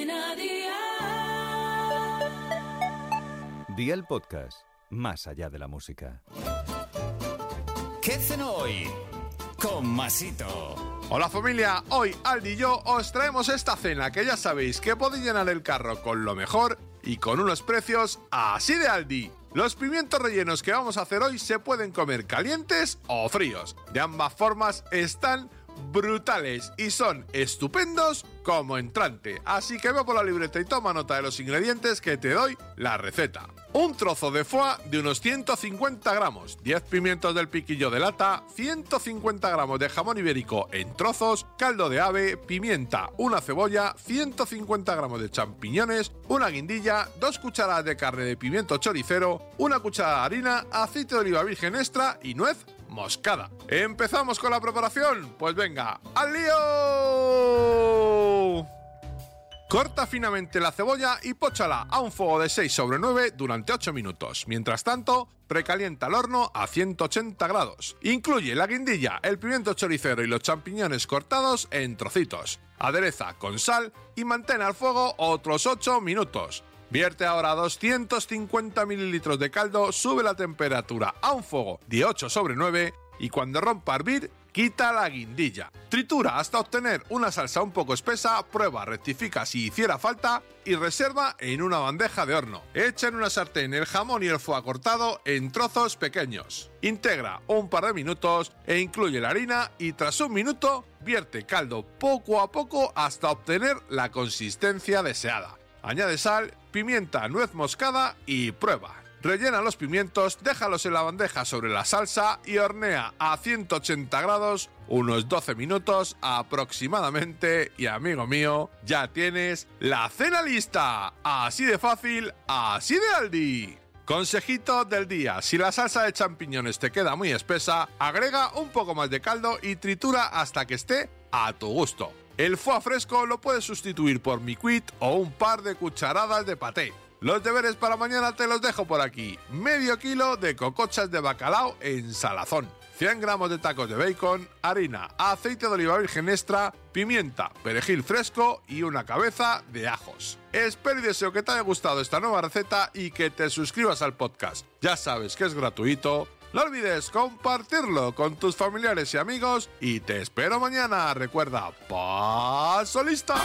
Cadena Dial. Día el podcast, más allá de la música. ¿Qué cenó hoy? Con Masito. Hola familia, hoy Aldi y yo os traemos esta cena que ya sabéis que podéis llenar el carro con lo mejor y con unos precios así de Aldi. Los pimientos rellenos que vamos a hacer hoy se pueden comer calientes o fríos. De ambas formas están brutales y son estupendos como entrante. Así que ve por la libreta y toma nota de los ingredientes que te doy la receta. Un trozo de foie de unos 150 gramos, 10 pimientos del piquillo de lata, 150 gramos de jamón ibérico en trozos, caldo de ave, pimienta, una cebolla, 150 gramos de champiñones, una guindilla, dos cucharadas de carne de pimiento choricero, una cucharada de harina, aceite de oliva virgen extra y nuez moscada. ¿Empezamos con la preparación? Pues venga, ¡al lío! Corta finamente la cebolla y póchala a un fuego de 6 sobre 9 durante 8 minutos. Mientras tanto, precalienta el horno a 180 grados. Incluye la guindilla, el pimiento choricero y los champiñones cortados en trocitos. Adereza con sal y mantén al fuego otros 8 minutos. Vierte ahora 250 mililitros de caldo, sube la temperatura a un fuego de 8 sobre 9 y cuando rompa a hervir, quita la guindilla. Tritura hasta obtener una salsa un poco espesa, prueba, rectifica si hiciera falta y reserva en una bandeja de horno. Echa en una sartén el jamón y el foie cortado en trozos pequeños. Integra un par de minutos e incluye la harina y tras un minuto vierte caldo poco a poco hasta obtener la consistencia deseada. Añade sal, pimienta, nuez moscada y prueba. Rellena los pimientos, déjalos en la bandeja sobre la salsa y hornea a 180 grados unos 12 minutos aproximadamente y amigo mío, ya tienes la cena lista. Así de fácil, así de Aldi. Consejito del día, si la salsa de champiñones te queda muy espesa, agrega un poco más de caldo y tritura hasta que esté a tu gusto. El foie fresco lo puedes sustituir por miquit o un par de cucharadas de paté. Los deberes para mañana te los dejo por aquí. Medio kilo de cocochas de bacalao en salazón. 100 gramos de tacos de bacon, harina, aceite de oliva virgen extra, pimienta, perejil fresco y una cabeza de ajos. Espero y deseo que te haya gustado esta nueva receta y que te suscribas al podcast. Ya sabes que es gratuito. No olvides compartirlo con tus familiares y amigos y te espero mañana. Recuerda, paso lista.